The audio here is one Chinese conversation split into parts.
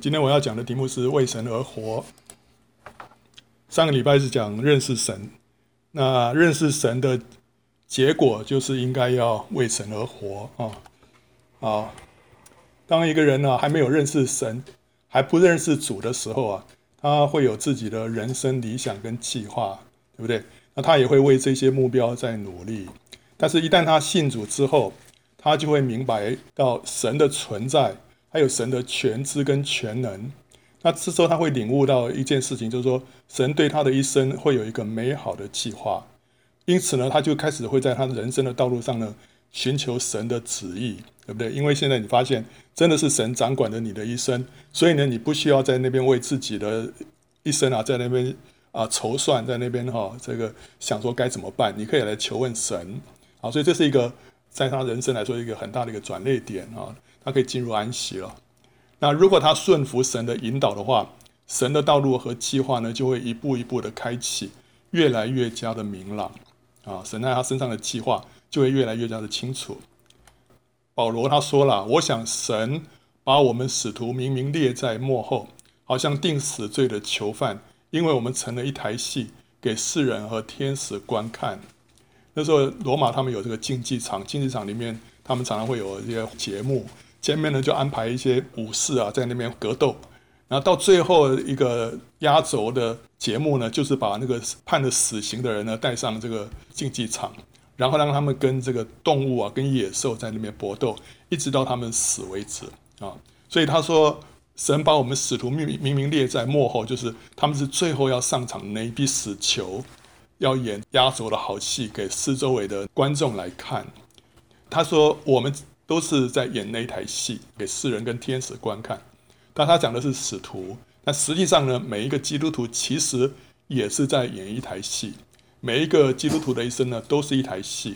今天我要讲的题目是为神而活。上个礼拜是讲认识神，那认识神的结果就是应该要为神而活啊。啊，当一个人呢还没有认识神，还不认识主的时候啊，他会有自己的人生理想跟计划，对不对？那他也会为这些目标在努力。但是，一旦他信主之后，他就会明白到神的存在。还有神的全知跟全能，那这时候他会领悟到一件事情，就是说神对他的一生会有一个美好的计划，因此呢，他就开始会在他人生的道路上呢寻求神的旨意，对不对？因为现在你发现真的是神掌管着你的一生，所以呢，你不需要在那边为自己的一生啊，在那边啊筹算，在那边哈、这个想说该怎么办，你可以来求问神啊，所以这是一个在他人生来说一个很大的一个转捩点啊。他可以进入安息了。那如果他顺服神的引导的话，神的道路和计划呢，就会一步一步的开启，越来越加的明朗啊。神在他身上的计划就会越来越加的清楚。保罗他说了：“我想神把我们使徒明明列在幕后，好像定死罪的囚犯，因为我们成了一台戏，给世人和天使观看。”那时候罗马他们有这个竞技场，竞技场里面他们常常会有一些节目。前面呢就安排一些武士啊在那边格斗，然后到最后一个压轴的节目呢，就是把那个判了死刑的人呢带上这个竞技场，然后让他们跟这个动物啊、跟野兽在那边搏斗，一直到他们死为止啊。所以他说，神把我们使徒明明明列在幕后，就是他们是最后要上场的那一批死囚，要演压轴的好戏给四周围的观众来看。他说我们。都是在演那台戏给世人跟天使观看，但他讲的是使徒，但实际上呢，每一个基督徒其实也是在演一台戏，每一个基督徒的一生呢，都是一台戏，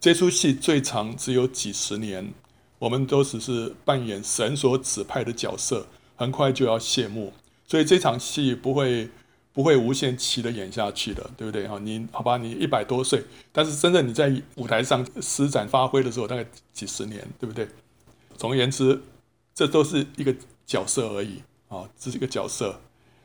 这出戏最长只有几十年，我们都只是扮演神所指派的角色，很快就要谢幕，所以这场戏不会。不会无限期的演下去的，对不对？哈，你好吧，你一百多岁，但是真正你在舞台上施展发挥的时候，大概几十年，对不对？总而言之，这都是一个角色而已啊，这是一个角色。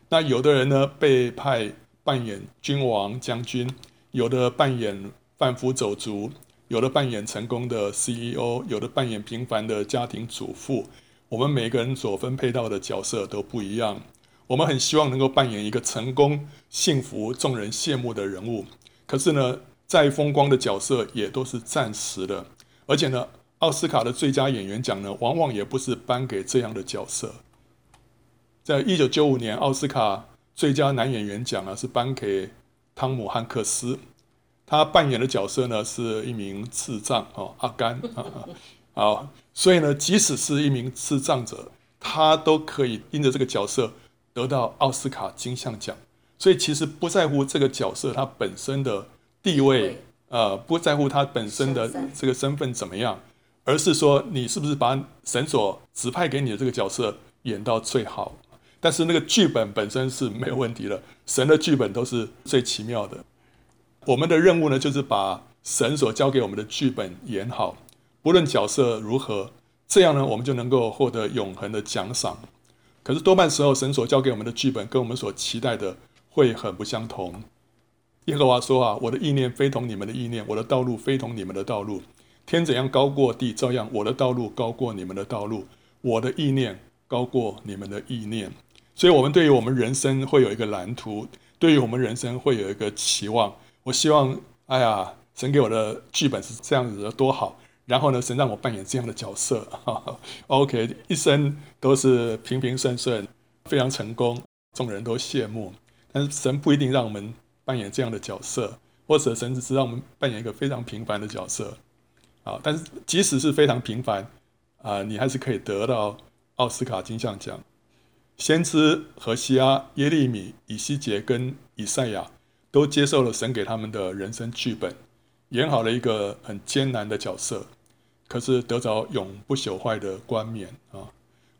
那有的人呢，被派扮演君王将军，有的扮演贩夫走卒，有的扮演成功的 CEO，有的扮演平凡的家庭主妇。我们每个人所分配到的角色都不一样。我们很希望能够扮演一个成功、幸福、众人羡慕的人物，可是呢，再风光的角色也都是暂时的，而且呢，奥斯卡的最佳演员奖呢，往往也不是颁给这样的角色。在一九九五年，奥斯卡最佳男演员奖呢，是颁给汤姆汉克斯，他扮演的角色呢，是一名智障哦，阿甘啊，好，所以呢，即使是一名智障者，他都可以因着这个角色。得到奥斯卡金像奖，所以其实不在乎这个角色他本身的地位，呃，不在乎他本身的这个身份怎么样，而是说你是不是把神所指派给你的这个角色演到最好。但是那个剧本本身是没有问题的，神的剧本都是最奇妙的。我们的任务呢，就是把神所交给我们的剧本演好，不论角色如何，这样呢，我们就能够获得永恒的奖赏。可是多半时候，神所交给我们的剧本跟我们所期待的会很不相同。耶和华说：“啊，我的意念非同你们的意念，我的道路非同你们的道路。天怎样高过地，照样我的道路高过你们的道路，我的意念高过你们的意念。”所以，我们对于我们人生会有一个蓝图，对于我们人生会有一个期望。我希望，哎呀，神给我的剧本是这样子的，多好。然后呢，神让我扮演这样的角色，OK，一生都是平平顺顺，非常成功，众人都羡慕。但是神不一定让我们扮演这样的角色，或者神只是让我们扮演一个非常平凡的角色啊。但是即使是非常平凡啊，你还是可以得到奥斯卡金像奖。先知何西阿、耶利米、以西结跟以赛亚都接受了神给他们的人生剧本，演好了一个很艰难的角色。可是得着永不朽坏的冠冕啊！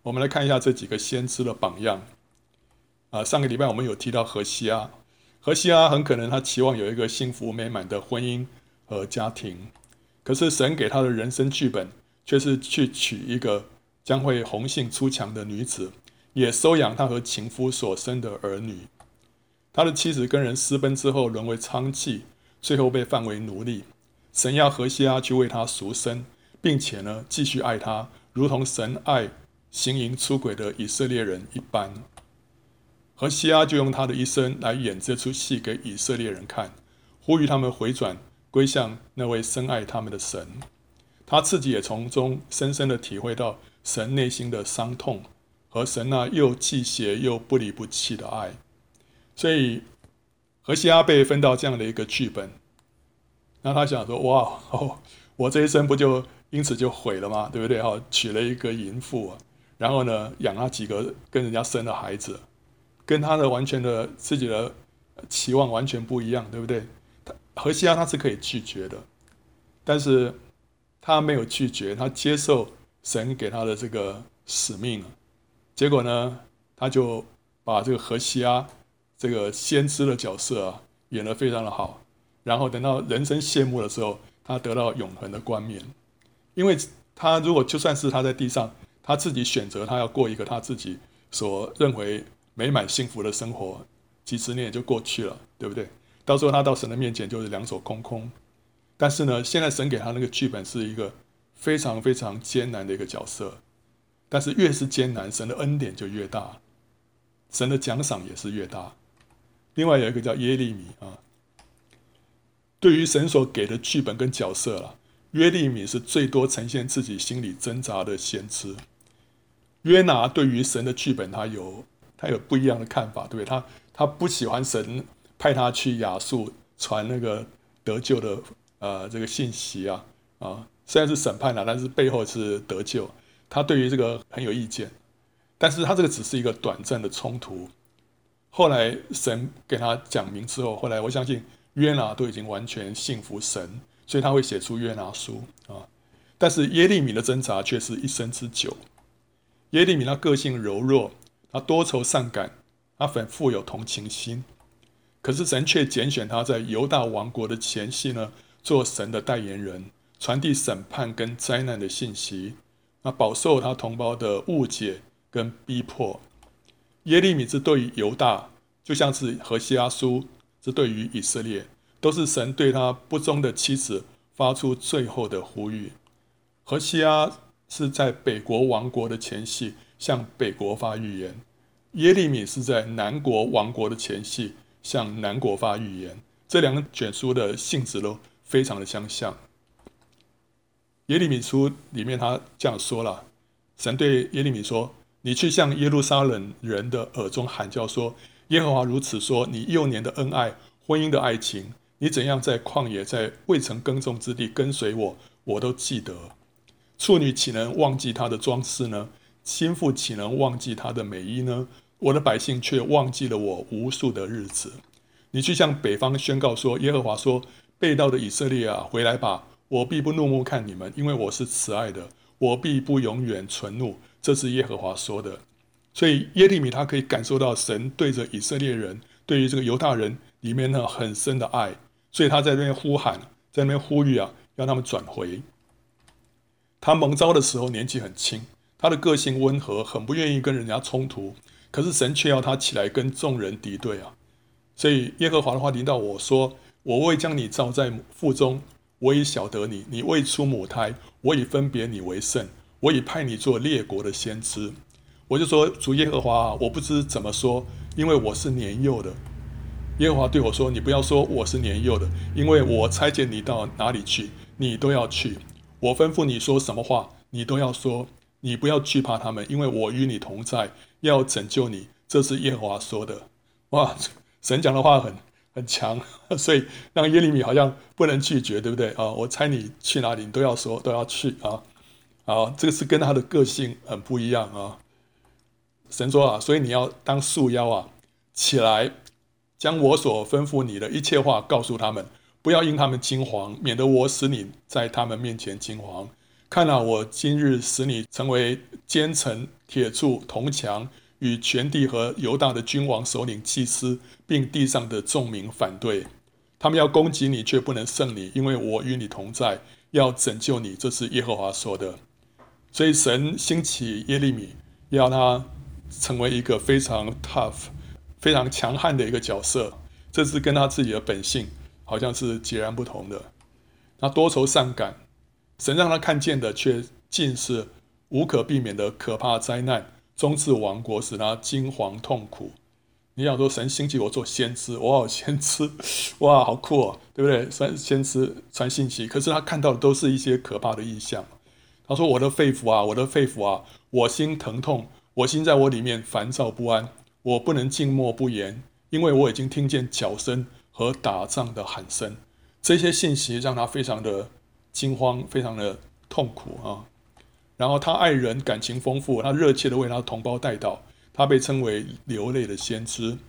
我们来看一下这几个先知的榜样啊。上个礼拜我们有提到何西阿，何西阿很可能他期望有一个幸福美满的婚姻和家庭，可是神给他的人生剧本却是去娶一个将会红杏出墙的女子，也收养他和情夫所生的儿女。他的妻子跟人私奔之后，沦为娼妓，最后被贩为奴隶。神要何西阿去为他赎身，并且呢，继续爱他，如同神爱行淫出轨的以色列人一般。何西阿就用他的一生来演这出戏给以色列人看，呼吁他们回转归向那位深爱他们的神。他自己也从中深深的体会到神内心的伤痛和神那又忌邪又不离不弃的爱。所以何西阿被分到这样的一个剧本，那他想说：哇，哦，我这一生不就因此就毁了吗？对不对？哈，娶了一个淫妇啊，然后呢，养了几个跟人家生的孩子，跟他的完全的自己的期望完全不一样，对不对？他何西阿他是可以拒绝的，但是。他没有拒绝，他接受神给他的这个使命，结果呢，他就把这个何西阿这个先知的角色啊演得非常的好，然后等到人生谢幕的时候，他得到永恒的冠冕。因为他如果就算是他在地上，他自己选择他要过一个他自己所认为美满幸福的生活，几十年也就过去了，对不对？到时候他到神的面前就是两手空空。但是呢，现在神给他那个剧本是一个非常非常艰难的一个角色，但是越是艰难，神的恩典就越大，神的奖赏也是越大。另外有一个叫耶利米啊，对于神所给的剧本跟角色啦，耶利米是最多呈现自己心里挣扎的先知。约拿对于神的剧本，他有他有不一样的看法，对不对？他他不喜欢神派他去亚述传那个得救的。呃，这个信息啊，啊，虽然是审判了，但是背后是得救。他对于这个很有意见，但是他这个只是一个短暂的冲突。后来神给他讲明之后，后来我相信约拿都已经完全信服神，所以他会写出约拿书啊。但是耶利米的挣扎却是一生之久。耶利米他个性柔弱，他多愁善感，他很富有同情心，可是神却拣选他在犹大王国的前夕呢，做神的代言人，传递审判跟灾难的信息，那饱受他同胞的误解跟逼迫。耶利米之对于犹大，就像是何西阿书之对于以色列，都是神对他不忠的妻子发出最后的呼吁。何西阿是在北国亡国的前夕向北国发预言，耶利米是在南国亡国的前夕向南国发预言。这两卷书的性质都非常的相像。耶利米书里面他这样说了：神对耶利米说：“你去向耶路撒冷人的耳中喊叫说，耶和华如此说：你幼年的恩爱，婚姻的爱情，你怎样在旷野，在未曾耕种之地跟随我，我都记得。处女岂能忘记她的装饰呢？心腹岂能忘记她的美衣呢？我的百姓却忘记了我无数的日子。你去向北方宣告说：耶和华说。”背道的以色列啊，回来吧！我必不怒目看你们，因为我是慈爱的，我必不永远存怒。这是耶和华说的。所以耶利米他可以感受到神对着以色列人，对于这个犹大人里面呢很深的爱，所以他在那边呼喊，在那边呼吁啊，让他们转回。他蒙召的时候年纪很轻，他的个性温和，很不愿意跟人家冲突，可是神却要他起来跟众人敌对啊。所以耶和华的话临到我说。我未将你召在腹中，我已晓得你；你未出母胎，我已分别你为圣。我已派你做列国的先知。我就说主耶和华，我不知怎么说，因为我是年幼的。耶和华对我说：“你不要说我是年幼的，因为我差遣你到哪里去，你都要去。我吩咐你说什么话，你都要说。你不要惧怕他们，因为我与你同在，要拯救你。”这是耶和华说的。哇，神讲的话很。很强，所以让耶利米好像不能拒绝，对不对啊？我猜你去哪里，你都要说都要去啊！啊，这个是跟他的个性很不一样啊。神说啊，所以你要当束腰啊，起来，将我所吩咐你的一切话告诉他们，不要因他们惊惶，免得我使你在他们面前惊惶。看啊，我今日使你成为奸臣、铁柱、铜墙。与全地和犹大的君王、首领、祭司，并地上的众民反对，他们要攻击你，却不能胜你，因为我与你同在，要拯救你。这是耶和华说的。所以神兴起耶利米，要他成为一个非常 tough、非常强悍的一个角色，这是跟他自己的本性好像是截然不同的。他多愁善感，神让他看见的却尽是无可避免的可怕灾难，终至亡国，使他惊惶痛苦。你想说神兴起我做先知，哇，先知，哇，好酷哦，对不对？传先知传信息，可是他看到的都是一些可怕的异象。他说：“我的肺腑啊，我的肺腑啊，我心疼痛，我心在我里面烦躁不安，我不能静默不言，因为我已经听见角声和打仗的喊声。这些信息让他非常的惊慌，非常的痛苦啊。然后他爱人，感情丰富，他热切的为他的同胞代祷。他被称为流泪的先知。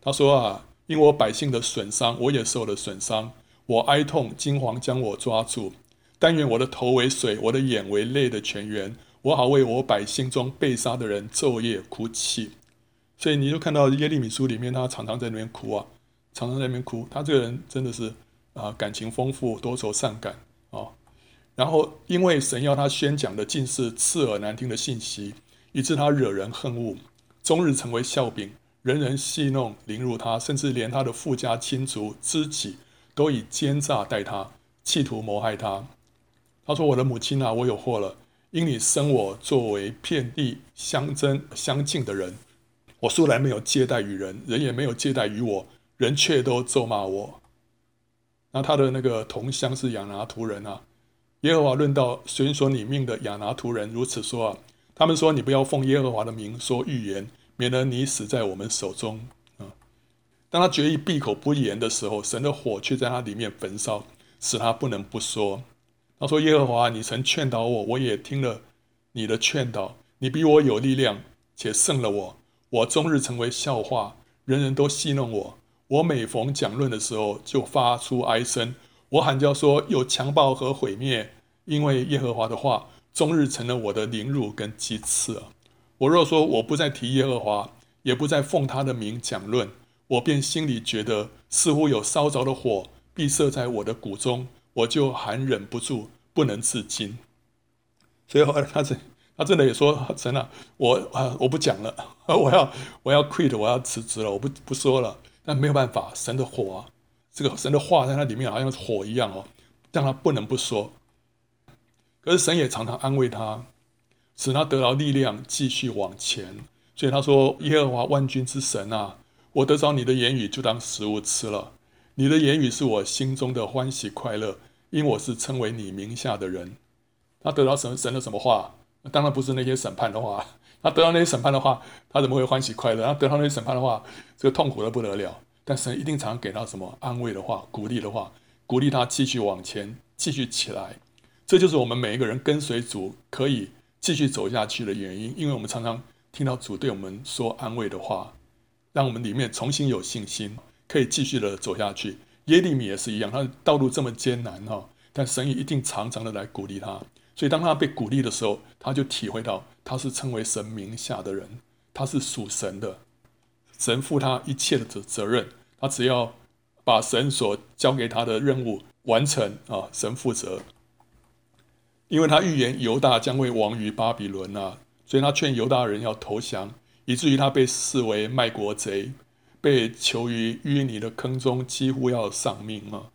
他说啊，因我百姓的损伤，我也受了损伤，我哀痛惊惶，将我抓住。”但愿我的头为水，我的眼为泪的泉源，我好为我百姓中被杀的人昼夜哭泣。所以你就看到耶利米书里面，他常常在那边哭啊，常常在那边哭。他这个人真的是啊，感情丰富，多愁善感啊。然后因为神要他宣讲的尽是刺耳难听的信息，以致他惹人恨恶，终日成为笑柄，人人戏弄凌辱他，甚至连他的父家亲族知己都以奸诈待他，企图谋害他。他说：“我的母亲啊，我有祸了，因你生我作为遍地相争相敬的人，我素来没有接待于人，人也没有接待于我，人却都咒骂我。那他的那个同乡是亚拿突人啊，耶和华论到寻索你命的亚拿突人如此说啊，他们说你不要奉耶和华的名说预言，免得你死在我们手中啊。当他决意闭口不言的时候，神的火却在他里面焚烧，使他不能不说。”他说：“耶和华，你曾劝导我，我也听了你的劝导。你比我有力量，且胜了我。我终日成为笑话，人人都戏弄我。我每逢讲论的时候，就发出哀声。我喊叫说：有强暴和毁灭，因为耶和华的话终日成了我的凌辱跟讥刺。我若说我不再提耶和华，也不再奉他的名讲论，我便心里觉得似乎有烧着的火必射在我的骨中。”我就含忍不住，不能自禁。所以后他真，他真的也说：“神啊，我啊，我不讲了，我要我要 quit，我要辞职了，我不不说了。”但没有办法，神的火啊，这个神的话在他里面好像是火一样哦，让他不能不说。可是神也常常安慰他，使他得到力量，继续往前。所以他说：“耶和华万军之神啊，我得着你的言语，就当食物吃了。”你的言语是我心中的欢喜快乐，因我是称为你名下的人。他得到神神的什么话？当然不是那些审判的话。他得到那些审判的话，他怎么会欢喜快乐？他得到那些审判的话，这个痛苦的不得了。但神一定常常给他什么安慰的话、鼓励的话，鼓励他继续往前，继续起来。这就是我们每一个人跟随主可以继续走下去的原因，因为我们常常听到主对我们说安慰的话，让我们里面重新有信心。可以继续的走下去。耶利米也是一样，他道路这么艰难哈，但神也一定常常的来鼓励他。所以当他被鼓励的时候，他就体会到他是称为神名下的人，他是属神的，神负他一切的责责任，他只要把神所交给他的任务完成啊，神负责。因为他预言犹大将会亡于巴比伦啊，所以他劝犹大人要投降，以至于他被视为卖国贼。被囚于淤泥的坑中，几乎要丧命啊！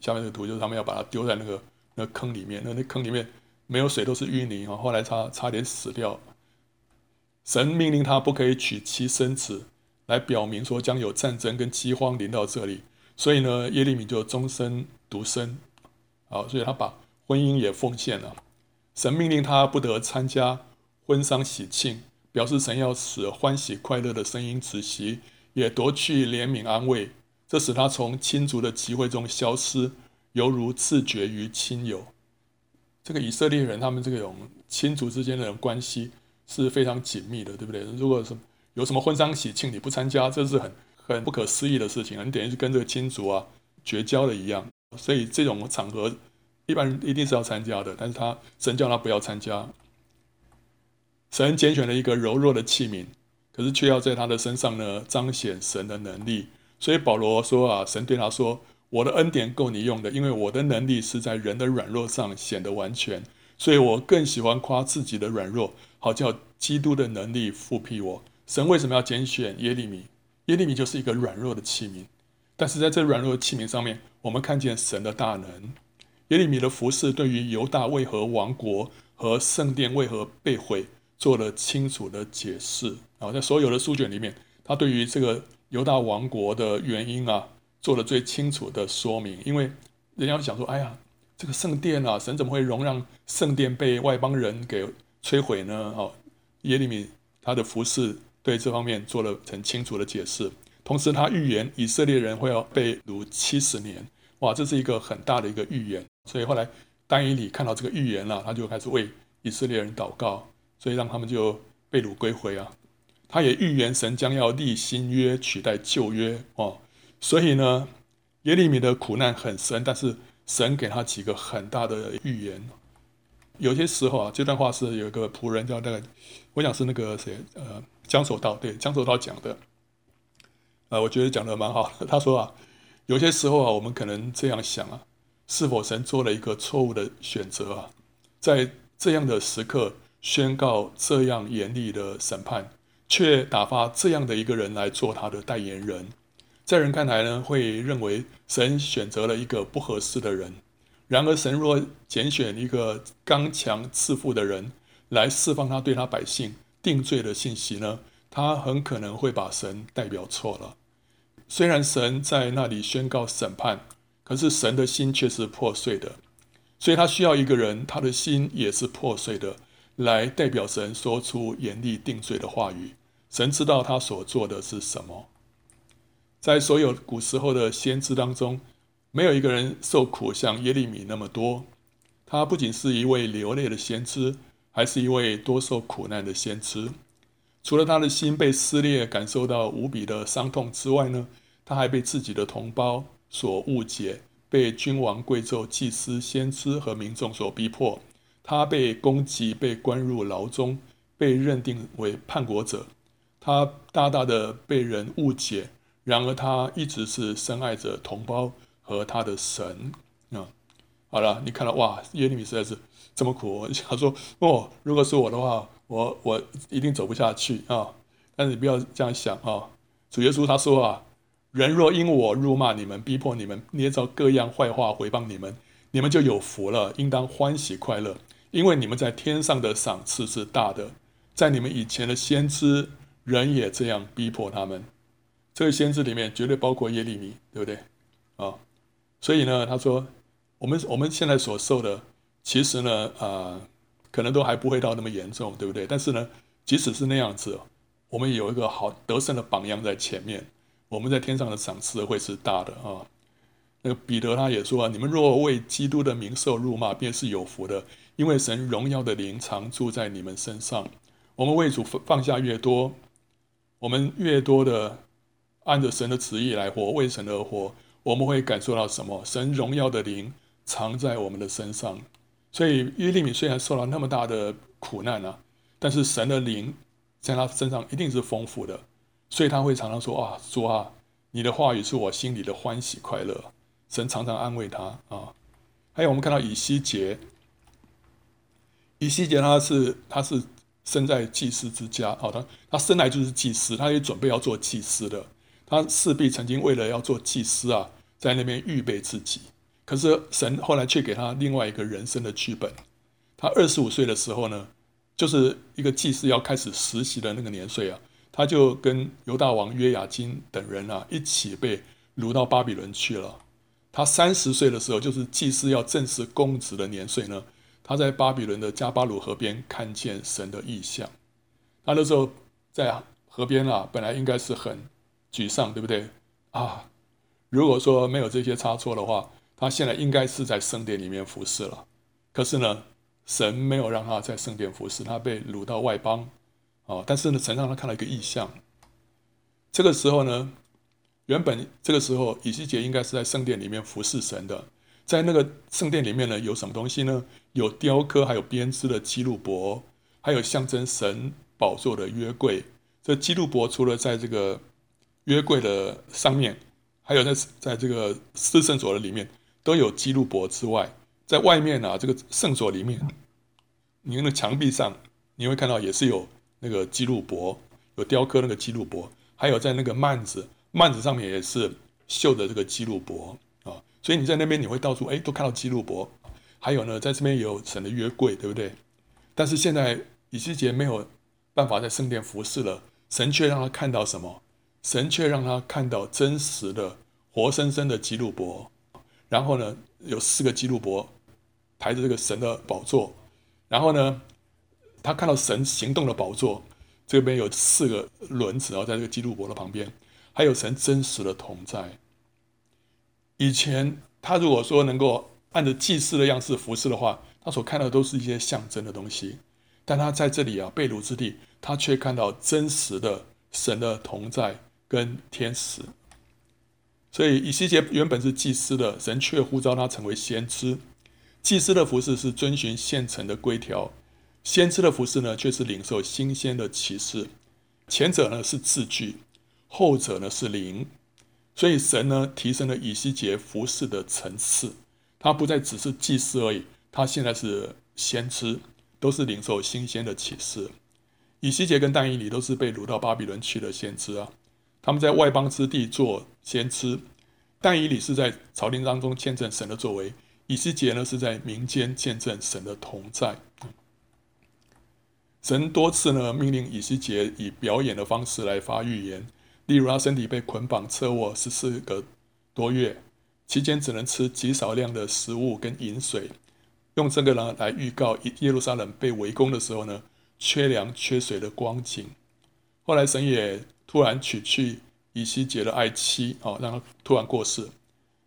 下面这个图就是他们要把他丢在那个那坑里面，那那坑里面没有水，都是淤泥啊！后来差差点死掉。神命令他不可以娶妻生子，来表明说将有战争跟饥荒临到这里。所以呢，耶利米就终身独身，好，所以他把婚姻也奉献了。神命令他不得参加婚丧喜庆，表示神要使欢喜快乐的声音止息。也夺去怜悯安慰，这使他从亲族的集会中消失，犹如自绝于亲友。这个以色列人，他们这种亲族之间的关系是非常紧密的，对不对？如果是有什么婚丧喜庆你不参加，这是很很不可思议的事情，你等于是跟这个亲族啊绝交了一样。所以这种场合，一般一定是要参加的，但是他神叫他不要参加。神拣选了一个柔弱的器皿。可是却要在他的身上呢彰显神的能力，所以保罗说啊，神对他说：“我的恩典够你用的，因为我的能力是在人的软弱上显得完全。所以我更喜欢夸自己的软弱，好叫基督的能力覆庇我。神为什么要拣选耶利米？耶利米就是一个软弱的器皿，但是在这软弱的器皿上面，我们看见神的大能。耶利米的服事对于犹大为何亡国和圣殿为何被毁做了清楚的解释啊，在所有的书卷里面，他对于这个犹大亡国的原因啊，做了最清楚的说明。因为人家想说，哎呀，这个圣殿啊，神怎么会容让圣殿被外邦人给摧毁呢？哦，耶利米他的服事对这方面做了很清楚的解释。同时，他预言以色列人会要被掳七十年，哇，这是一个很大的一个预言。所以后来丹以理看到这个预言了，他就开始为以色列人祷告。所以让他们就被掳归回啊！他也预言神将要立新约取代旧约哦。所以呢，耶利米的苦难很深，但是神给他几个很大的预言。有些时候啊，这段话是有一个仆人叫那个，我想是那个谁呃江守道对江守道讲的。呃，我觉得讲的蛮好。他说啊，有些时候啊，我们可能这样想啊，是否神做了一个错误的选择啊？在这样的时刻。宣告这样严厉的审判，却打发这样的一个人来做他的代言人，在人看来呢，会认为神选择了一个不合适的人。然而，神若拣选一个刚强自负的人来释放他对他百姓定罪的信息呢，他很可能会把神代表错了。虽然神在那里宣告审判，可是神的心却是破碎的，所以他需要一个人，他的心也是破碎的。来代表神说出严厉定罪的话语。神知道他所做的是什么。在所有古时候的先知当中，没有一个人受苦像耶利米那么多。他不仅是一位流泪的先知，还是一位多受苦难的先知。除了他的心被撕裂，感受到无比的伤痛之外呢，他还被自己的同胞所误解，被君王、贵胄、祭司、先知和民众所逼迫。他被攻击，被关入牢中，被认定为叛国者。他大大的被人误解，然而他一直是深爱着同胞和他的神。啊，好了，你看到哇，耶利米实在是这么苦。他说：“哦，如果是我的话，我我一定走不下去啊。”但是你不要这样想啊。主耶稣他说啊：“人若因我辱骂你们，逼迫你们，捏造各样坏话回谤你们，你们就有福了，应当欢喜快乐。”因为你们在天上的赏赐是大的，在你们以前的先知，人也这样逼迫他们。这个先知里面绝对包括耶利米，对不对？啊，所以呢，他说，我们我们现在所受的，其实呢，啊、可能都还不会到那么严重，对不对？但是呢，即使是那样子，我们有一个好得胜的榜样在前面，我们在天上的赏赐会是大的啊。那个彼得他也说啊，你们若为基督的名受辱骂，便是有福的。因为神荣耀的灵常住在你们身上，我们为主放下越多，我们越多的按着神的旨意来活，为神而活，我们会感受到什么？神荣耀的灵藏在我们的身上。所以耶利米虽然受到那么大的苦难啊，但是神的灵在他身上一定是丰富的，所以他会常常说啊，主啊，你的话语是我心里的欢喜快乐。神常常安慰他啊。还有我们看到以西结。以西结他是他是生在祭司之家，好的，他生来就是祭司，他也准备要做祭司的，他势必曾经为了要做祭司啊，在那边预备自己。可是神后来却给他另外一个人生的剧本。他二十五岁的时候呢，就是一个祭司要开始实习的那个年岁啊，他就跟犹大王约雅斤等人啊一起被掳到巴比伦去了。他三十岁的时候，就是祭司要正式公职的年岁呢。他在巴比伦的加巴鲁河边看见神的异象，他那时候在河边啊，本来应该是很沮丧，对不对啊？如果说没有这些差错的话，他现在应该是在圣殿里面服侍了。可是呢，神没有让他在圣殿服侍，他被掳到外邦啊。但是呢，神让他看到一个异象。这个时候呢，原本这个时候以西结应该是在圣殿里面服侍神的。在那个圣殿里面呢，有什么东西呢？有雕刻，还有编织的基路伯，还有象征神宝座的约柜。这基路伯除了在这个约柜的上面，还有在在这个四圣所的里面都有基路伯之外，在外面啊，这个圣所里面，你那墙壁上你会看到也是有那个基路伯，有雕刻那个基路伯，还有在那个幔子，幔子上面也是绣的这个基路伯啊，所以你在那边你会到处哎都看到基路伯，还有呢，在这边也有神的约柜，对不对？但是现在以西结没有办法在圣殿服侍了，神却让他看到什么？神却让他看到真实的、活生生的基路伯，然后呢，有四个基路伯抬着这个神的宝座，然后呢，他看到神行动的宝座，这边有四个轮子，然后在这个基路伯的旁边，还有神真实的同在。以前他如果说能够按着祭司的样式服侍的话，他所看到的都是一些象征的东西，但他在这里啊，被掳之地，他却看到真实的神的同在。跟天使，所以以西结原本是祭司的，神却呼召他成为先知。祭司的服饰是遵循现成的规条，先知的服饰呢，却是领受新鲜的启示。前者呢是字句，后者呢是灵。所以神呢提升了以西结服饰的层次，他不再只是祭司而已，他现在是先知，都是领受新鲜的启示。以西结跟但以理都是被掳到巴比伦去的先知啊。他们在外邦之地做先知，但以理是在朝廷当中见证神的作为，以西结呢是在民间见证神的同在。神多次呢命令以西结以表演的方式来发预言，例如他身体被捆绑侧卧十四个多月，期间只能吃极少量的食物跟饮水，用这个呢来预告耶路撒冷被围攻的时候呢缺粮缺水的光景。后来神也。突然娶去以西结的爱妻，啊，让他突然过世，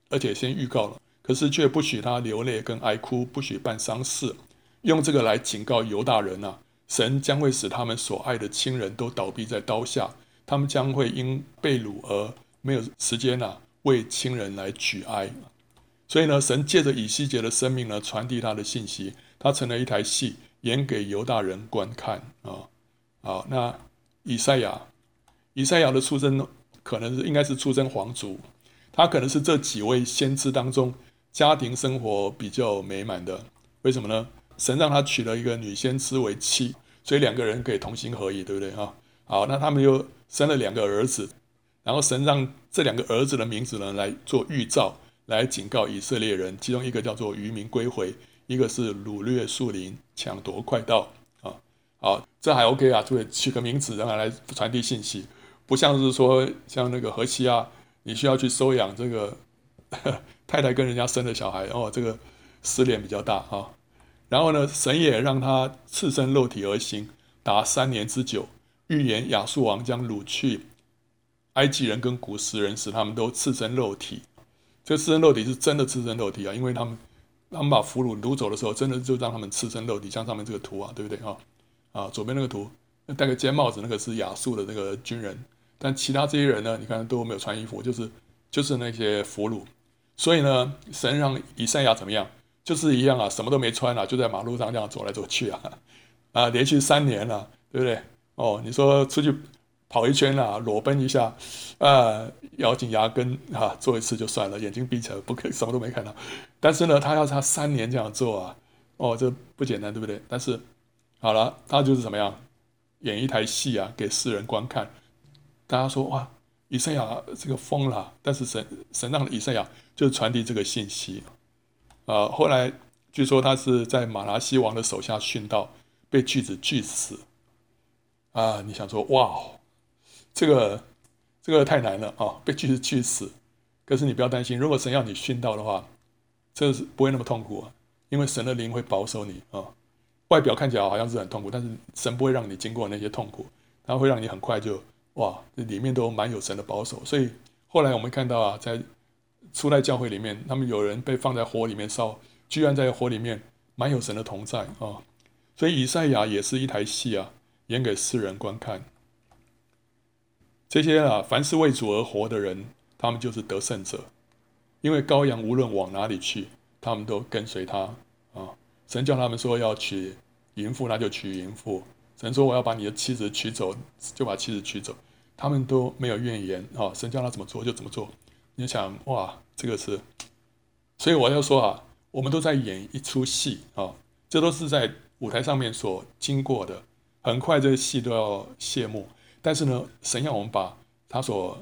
而且先预告了，可是却不许他流泪跟哀哭，不许办丧事，用这个来警告犹大人呐，神将会使他们所爱的亲人都倒毙在刀下，他们将会因被掳而没有时间呐为亲人来举哀，所以呢，神借着以西结的生命呢传递他的信息，他成了一台戏演给犹大人观看啊，好，那以赛亚。以赛亚的出生可能是应该是出身皇族，他可能是这几位先知当中家庭生活比较美满的。为什么呢？神让他娶了一个女先知为妻，所以两个人可以同心合意，对不对啊？好，那他们又生了两个儿子，然后神让这两个儿子的名字呢来做预兆，来警告以色列人，其中一个叫做渔民归回，一个是掳掠树林，抢夺快到啊。好，这还 OK 啊，就取个名字让他来传递信息。不像是说像那个何西啊，你需要去收养这个 太太跟人家生的小孩哦，这个失联比较大啊。然后呢，神也让他赤身肉体而行，达三年之久，预言亚述王将掳去埃及人跟古实人，使他们都赤身肉体。这赤身肉体是真的赤身肉体啊，因为他们他们把俘虏掳走的时候，真的就让他们赤身肉体，像上面这个图啊，对不对啊？啊，左边那个图，戴个尖帽子，那个是亚述的那个军人。但其他这些人呢，你看都没有穿衣服，就是就是那些俘虏。所以呢，神让以赛亚怎么样？就是一样啊，什么都没穿啊，就在马路上这样走来走去啊，啊，连续三年了，对不对？哦，你说出去跑一圈啊，裸奔一下，啊，咬紧牙根啊，做一次就算了，眼睛闭起来，不可以什么都没看到。但是呢，他要他三年这样做啊，哦，这不简单，对不对？但是好了，他就是怎么样，演一台戏啊，给世人观看。大家说哇，以赛亚这个疯了，但是神神让以赛亚就传递这个信息，啊、后来据说他是在马拿西王的手下殉道，被锯子锯死，啊，你想说哇，这个这个太难了啊，被锯子锯死，可是你不要担心，如果神要你殉道的话，这是不会那么痛苦啊，因为神的灵会保守你啊，外表看起来好像是很痛苦，但是神不会让你经过那些痛苦，他会让你很快就。哇，这里面都蛮有神的保守，所以后来我们看到啊，在初代教会里面，他们有人被放在火里面烧，居然在火里面蛮有神的同在啊。所以以赛亚也是一台戏啊，演给世人观看。这些啊，凡是为主而活的人，他们就是得胜者，因为羔羊无论往哪里去，他们都跟随他啊。神叫他们说要娶淫妇，那就娶淫妇。神说：“我要把你的妻子娶走，就把妻子娶走。”他们都没有怨言啊！神叫他怎么做就怎么做。你想哇，这个是，所以我要说啊，我们都在演一出戏啊，这都是在舞台上面所经过的。很快这个戏都要谢幕，但是呢，神要我们把他所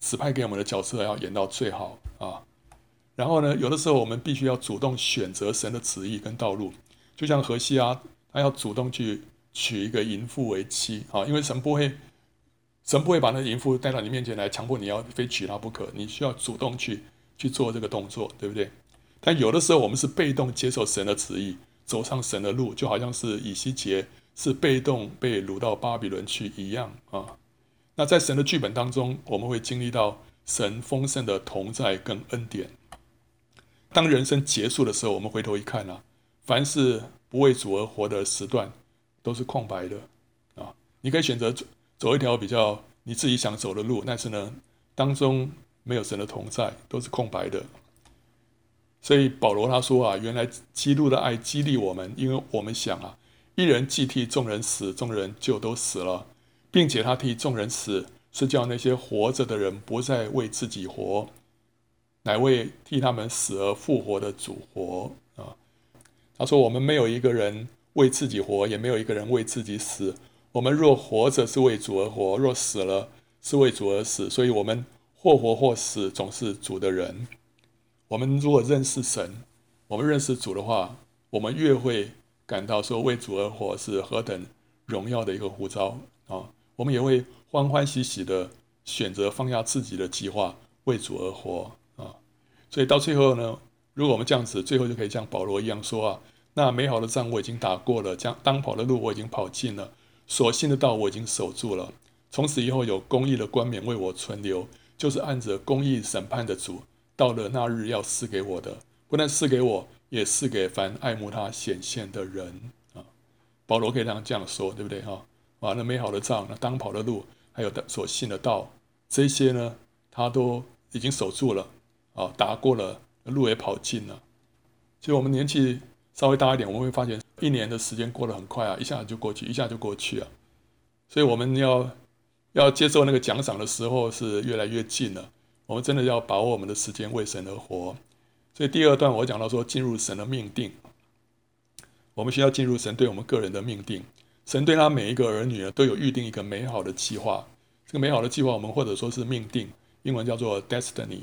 指派给我们的角色要演到最好啊。然后呢，有的时候我们必须要主动选择神的旨意跟道路，就像何西啊，他要主动去娶一个淫妇为妻啊，因为神不会，神不会把那淫妇带到你面前来，强迫你要非娶她不可，你需要主动去去做这个动作，对不对？但有的时候我们是被动接受神的旨意，走上神的路，就好像是以西结是被动被掳到巴比伦去一样啊。那在神的剧本当中，我们会经历到神丰盛的同在跟恩典。当人生结束的时候，我们回头一看啊，凡是不为主而活的时段，都是空白的啊。你可以选择走走一条比较你自己想走的路，但是呢，当中没有神的同在，都是空白的。所以保罗他说啊，原来基督的爱激励我们，因为我们想啊，一人既替众人死，众人就都死了，并且他替众人死，是叫那些活着的人不再为自己活。乃为替他们死而复活的主活啊！他说：“我们没有一个人为自己活，也没有一个人为自己死。我们若活着，是为主而活；若死了，是为主而死。所以，我们或活或死，总是主的人。我们如果认识神，我们认识主的话，我们越会感到说为主而活是何等荣耀的一个呼召啊！我们也会欢欢喜喜的选择放下自己的计划，为主而活啊。”所以到最后呢，如果我们这样子，最后就可以像保罗一样说啊，那美好的仗我已经打过了，将当跑的路我已经跑尽了，所信的道我已经守住了。从此以后有公义的冠冕为我存留，就是按着公义审判的主，到了那日要赐给我的，不但赐给我，也赐给凡爱慕他显现的人啊。保罗可以这样这样说，对不对哈？啊，那美好的仗，那当跑的路，还有所信的道，这些呢，他都已经守住了。啊，打过了，路也跑尽了。其实我们年纪稍微大一点，我们会发现一年的时间过得很快啊，一下子就过去，一下就过去啊。所以我们要要接受那个奖赏的时候是越来越近了。我们真的要把握我们的时间，为神而活。所以第二段我讲到说，进入神的命定，我们需要进入神对我们个人的命定。神对他每一个儿女呢，都有预定一个美好的计划。这个美好的计划，我们或者说是命定，英文叫做 destiny。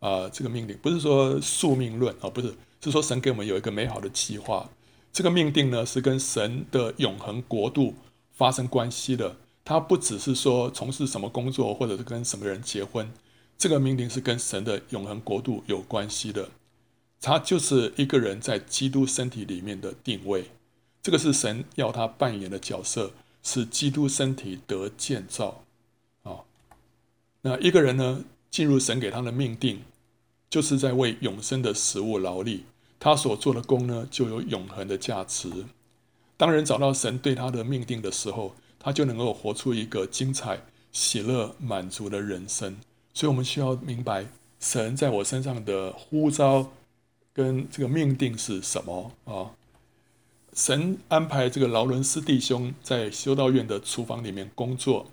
啊、这个命定不是说宿命论啊、不是，是说神给我们有一个美好的计划。这个命定呢，是跟神的永恒国度发生关系的。它不只是说从事什么工作，或者是跟什么人结婚。这个命定是跟神的永恒国度有关系的。它就是一个人在基督身体里面的定位。这个是神要他扮演的角色，使基督身体得建造。啊、那一个人呢，进入神给他的命定。就是在为永生的食物劳力，他所做的工呢，就有永恒的价值。当人找到神对他的命定的时候，他就能够活出一个精彩、喜乐、满足的人生。所以，我们需要明白神在我身上的呼召跟这个命定是什么啊？神安排这个劳伦斯弟兄在修道院的厨房里面工作，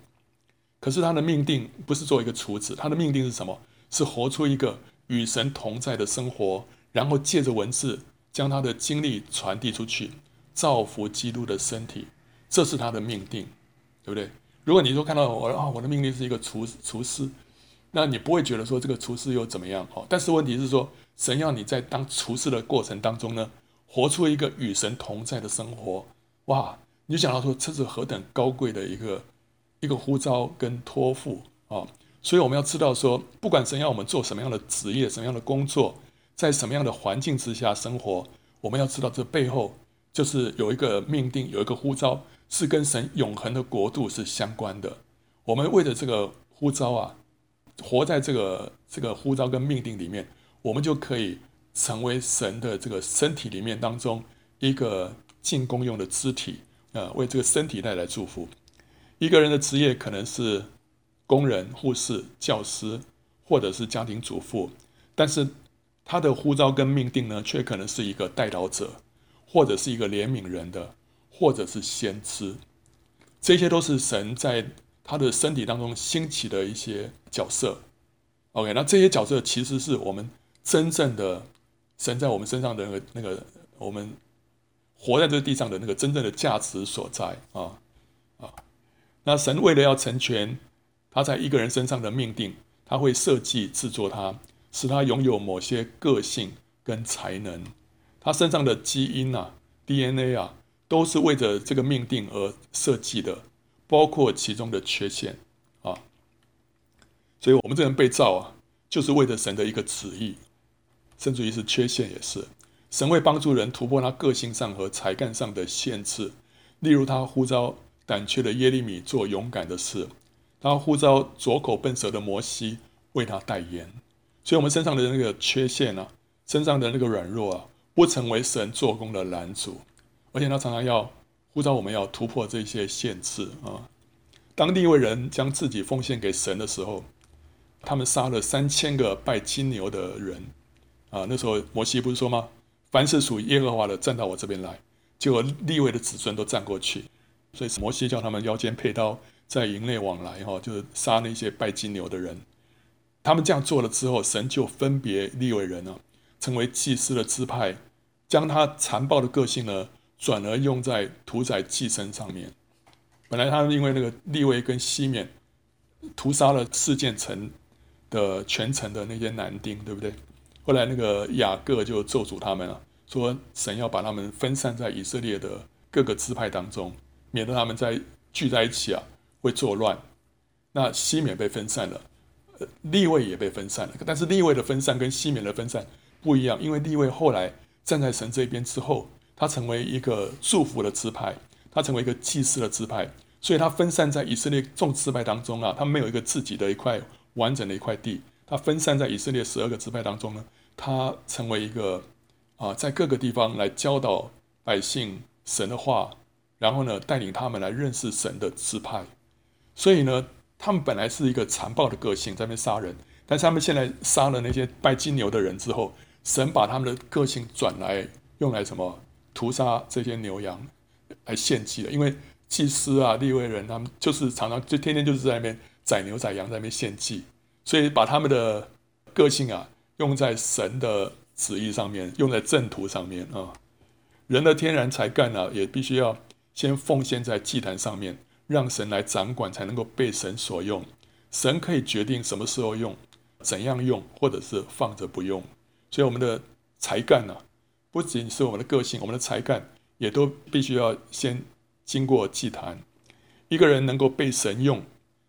可是他的命定不是做一个厨子，他的命定是什么？是活出一个。与神同在的生活，然后借着文字将他的经历传递出去，造福基督的身体，这是他的命定，对不对？如果你说看到我啊，我的命定是一个厨厨师，那你不会觉得说这个厨师又怎么样？哦，但是问题是说，神要你在当厨师的过程当中呢，活出一个与神同在的生活，哇！你想到说，这是何等高贵的一个一个呼召跟托付啊！所以我们要知道说，不管神要我们做什么样的职业、什么样的工作，在什么样的环境之下生活，我们要知道这背后就是有一个命定，有一个呼召，是跟神永恒的国度是相关的。我们为了这个呼召啊，活在这个这个呼召跟命定里面，我们就可以成为神的这个身体里面当中一个进攻用的肢体啊，呃，为这个身体带来祝福。一个人的职业可能是。工人、护士、教师，或者是家庭主妇，但是他的呼召跟命定呢，却可能是一个代祷者，或者是一个怜悯人的，或者是先知，这些都是神在他的身体当中兴起的一些角色。OK，那这些角色其实是我们真正的神在我们身上的那个那个我们活在这地上的那个真正的价值所在啊啊。那神为了要成全他在一个人身上的命定，他会设计制作他，使他拥有某些个性跟才能。他身上的基因啊，DNA 啊，都是为着这个命定而设计的，包括其中的缺陷啊。所以，我们这人被造啊，就是为了神的一个旨意，甚至于是缺陷也是。神会帮助人突破他个性上和才干上的限制，例如他呼召胆怯的耶利米做勇敢的事，他呼召拙口笨舌的摩西为他代言。所以，我们身上的那个缺陷啊，身上的那个软弱啊，不成为神做工的拦阻，而且他常常要呼召我们要突破这些限制啊。当利未人将自己奉献给神的时候，他们杀了三千个拜金牛的人啊。那时候摩西不是说吗？凡是属耶和华的，站到我这边来，结果立位的子孙都站过去，所以摩西叫他们腰间佩刀，在营内往来，哈，就是杀那些拜金牛的人。他们这样做了之后，神就分别立为人呢，成为祭司的支派，将他残暴的个性呢，转而用在屠宰祭牲上面。本来他们因为那个立位跟西缅屠杀了示剑城的全城的那些男丁，对不对？后来那个雅各就咒诅他们了，说神要把他们分散在以色列的各个支派当中，免得他们在聚在一起啊会作乱。那西缅被分散了，利位也被分散了。但是利位的分散跟西缅的分散不一样，因为利位后来站在神这边之后，他成为一个祝福的支派，他成为一个祭司的支派，所以他分散在以色列众支派当中啊，他没有一个自己的一块完整的一块地，他分散在以色列十二个支派当中呢。他成为一个啊，在各个地方来教导百姓神的话，然后呢，带领他们来认识神的支派。所以呢，他们本来是一个残暴的个性，在那边杀人，但是他们现在杀了那些拜金牛的人之后，神把他们的个性转来用来什么？屠杀这些牛羊来献祭了。因为祭司啊、利未人，他们就是常常就天天就是在那边宰牛宰羊，在那边献祭，所以把他们的个性啊。用在神的旨意上面，用在正途上面啊。人的天然才干呢，也必须要先奉献在祭坛上面，让神来掌管，才能够被神所用。神可以决定什么时候用，怎样用，或者是放着不用。所以我们的才干呢，不仅是我们的个性，我们的才干也都必须要先经过祭坛。一个人能够被神用，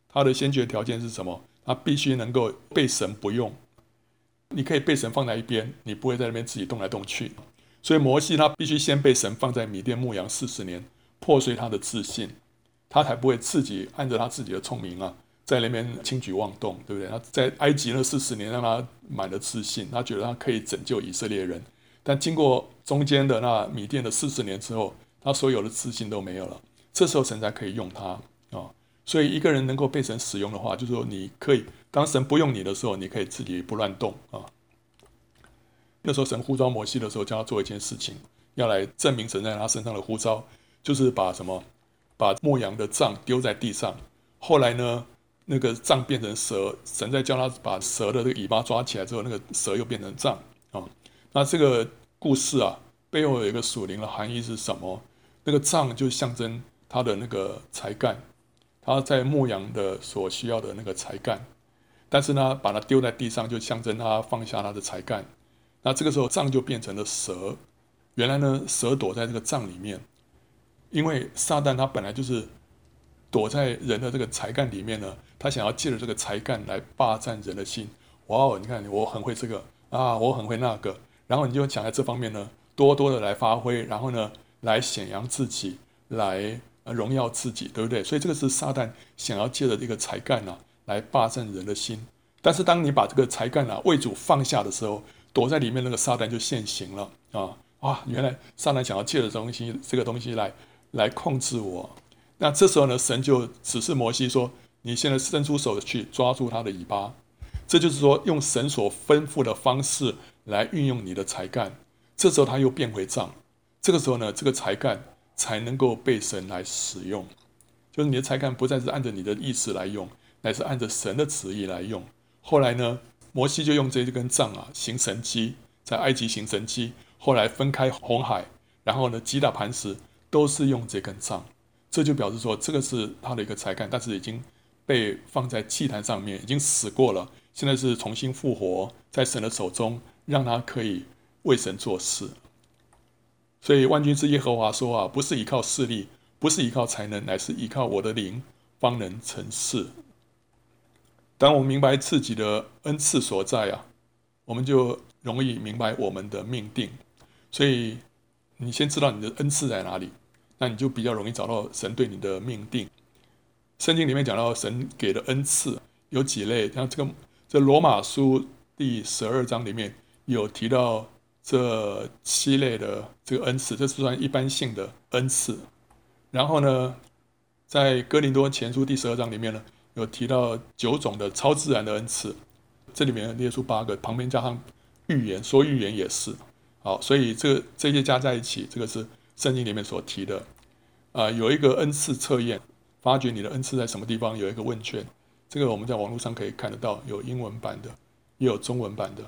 他的先决条件是什么？他必须能够被神不用。你可以被神放在一边，你不会在那边自己动来动去。所以摩西他必须先被神放在米甸牧羊四十年，破碎他的自信，他才不会自己按着他自己的聪明啊，在那边轻举妄动，对不对？他在埃及那四十年让他满了自信，他觉得他可以拯救以色列人。但经过中间的那米甸的四十年之后，他所有的自信都没有了。这时候神才可以用他啊。所以一个人能够被神使用的话，就是说你可以。当神不用你的时候，你可以自己不乱动啊。那时候神呼召摩西的时候，叫他做一件事情，要来证明神在他身上的呼召，就是把什么，把牧羊的杖丢在地上。后来呢，那个杖变成蛇，神在叫他把蛇的这个尾巴抓起来之后，那个蛇又变成杖啊。那这个故事啊，背后有一个属灵的含义是什么？那个杖就象征他的那个才干，他在牧羊的所需要的那个才干。但是呢，把它丢在地上，就象征他放下他的才干。那这个时候，杖就变成了蛇。原来呢，蛇躲在这个杖里面，因为撒旦他本来就是躲在人的这个才干里面呢。他想要借着这个才干来霸占人的心。哇哦，你看我很会这个啊，我很会那个，然后你就想在这方面呢，多多的来发挥，然后呢，来显扬自己，来荣耀自己，对不对？所以这个是撒旦想要借着这个才干呢。来霸占人的心，但是当你把这个才干啊为主放下的时候，躲在里面那个撒旦就现形了啊！啊，原来撒旦想要借着东西，这个东西来来控制我。那这时候呢，神就指示摩西说：“你现在伸出手去抓住他的尾巴。”这就是说，用神所吩咐的方式来运用你的才干。这时候他又变回杖，这个时候呢，这个才干才能够被神来使用，就是你的才干不再是按着你的意思来用。乃是按着神的旨意来用。后来呢，摩西就用这根杖啊行神迹，在埃及行神迹。后来分开红海，然后呢击打磐石，都是用这根杖。这就表示说这个是他的一个才干，但是已经被放在祭坛上面，已经死过了，现在是重新复活在神的手中，让他可以为神做事。所以万军之耶和华说啊，不是依靠势力，不是依靠才能，乃是依靠我的灵，方能成事。当我们明白自己的恩赐所在啊，我们就容易明白我们的命定。所以你先知道你的恩赐在哪里，那你就比较容易找到神对你的命定。圣经里面讲到神给的恩赐有几类，像这个这罗马书第十二章里面有提到。这七类的这个恩赐，这是算一般性的恩赐。然后呢，在哥林多前书第十二章里面呢，有提到九种的超自然的恩赐，这里面列出八个，旁边加上预言，说预言也是。好，所以这这些加在一起，这个是圣经里面所提的。啊、有一个恩赐测验，发觉你的恩赐在什么地方，有一个问卷，这个我们在网络上可以看得到，有英文版的，也有中文版的。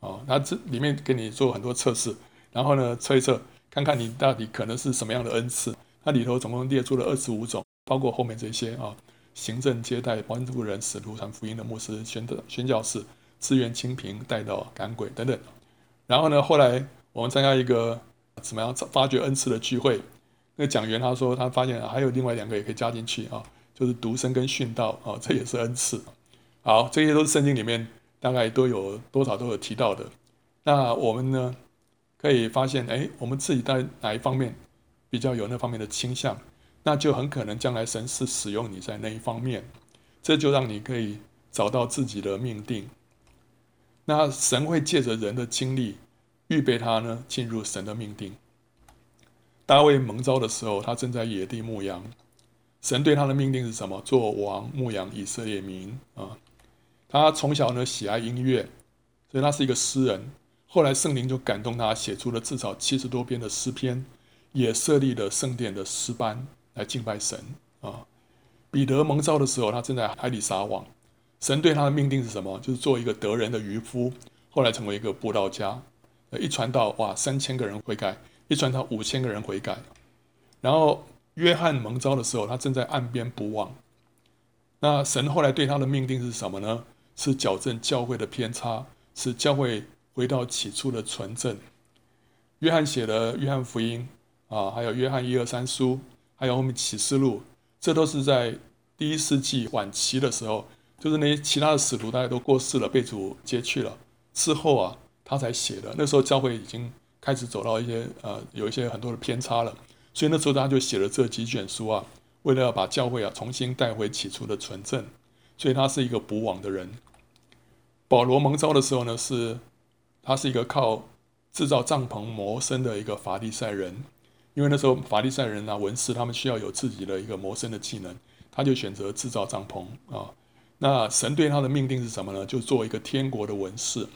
哦，那这里面给你做很多测试，然后呢，测一测，看看你到底可能是什么样的恩赐。它里头总共列出了二十五种，包括后面这些啊，行政接待、帮助人、使徒传福音的牧师、宣的宣教士、志愿清贫、带到、赶鬼等等。然后呢，后来我们参加一个怎么样发掘恩赐的聚会，那个讲员他说他发现还有另外两个也可以加进去啊，就是独身跟殉道啊，这也是恩赐。好，这些都是圣经里面。大概都有多少都有提到的，那我们呢，可以发现，哎，我们自己在哪一方面比较有那方面的倾向，那就很可能将来神是使用你在那一方面，这就让你可以找到自己的命定。那神会借着人的经历预备他呢进入神的命定。大卫蒙召的时候，他正在野地牧羊，神对他的命定是什么？做王牧羊以色列民啊。他从小呢喜爱音乐，所以他是一个诗人。后来圣灵就感动他，写出了至少七十多篇的诗篇，也设立了圣殿的诗班来敬拜神啊。彼得蒙召的时候，他正在海里撒网，神对他的命定是什么？就是做一个得人的渔夫，后来成为一个布道家。一传到，哇，三千个人悔改；一传到，五千个人悔改。然后约翰蒙召的时候，他正在岸边捕网。那神后来对他的命定是什么呢？是矫正教会的偏差，使教会回到起初的纯正。约翰写的《约翰福音》啊，还有《约翰一二三书》，还有后面《启示录》，这都是在第一世纪晚期的时候，就是那些其他的使徒大家都过世了，被主接去了之后啊，他才写的。那时候教会已经开始走到一些呃，有一些很多的偏差了，所以那时候他就写了这几卷书啊，为了要把教会啊重新带回起初的纯正。所以他是一个补网的人。保罗蒙召的时候呢，是他是一个靠制造帐篷谋生的一个法利赛人，因为那时候法利赛人啊，文士他们需要有自己的一个谋生的技能，他就选择制造帐篷啊。那神对他的命定是什么呢？就做一个天国的文士，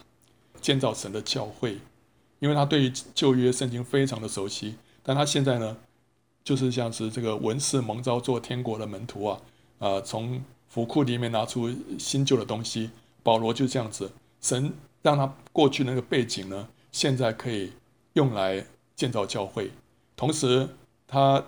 建造神的教会，因为他对于旧约圣经非常的熟悉，但他现在呢，就是像是这个文士蒙召做天国的门徒啊，啊，从府库里面拿出新旧的东西。保罗就这样子，神让他过去那个背景呢，现在可以用来建造教会。同时，他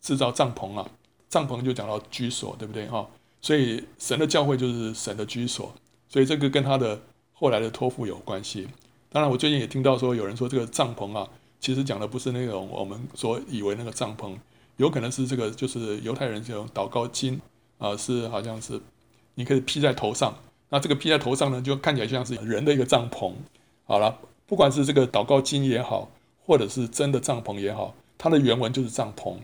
制造帐篷啊，帐篷就讲到居所，对不对哈？所以神的教会就是神的居所，所以这个跟他的后来的托付有关系。当然，我最近也听到说有人说这个帐篷啊，其实讲的不是那种我们所以为那个帐篷，有可能是这个就是犹太人这种祷告巾啊，是好像是你可以披在头上。那这个披在头上呢，就看起来像是人的一个帐篷。好了，不管是这个祷告巾也好，或者是真的帐篷也好，它的原文就是帐篷。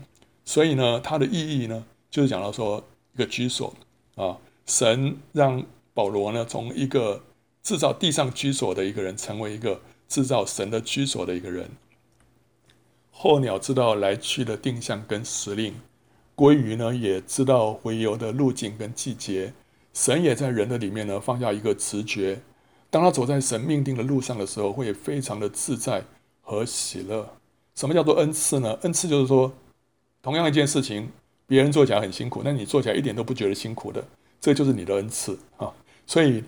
所以呢，它的意义呢，就是讲到说一个居所啊。神让保罗呢，从一个制造地上居所的一个人，成为一个制造神的居所的一个人。候鸟知道来去的定向跟时令，鲑鱼呢也知道洄游的路径跟季节。神也在人的里面呢，放下一个直觉，当他走在神命定的路上的时候，会非常的自在和喜乐。什么叫做恩赐呢？恩赐就是说，同样一件事情，别人做起来很辛苦，但你做起来一点都不觉得辛苦的，这就是你的恩赐啊。所以，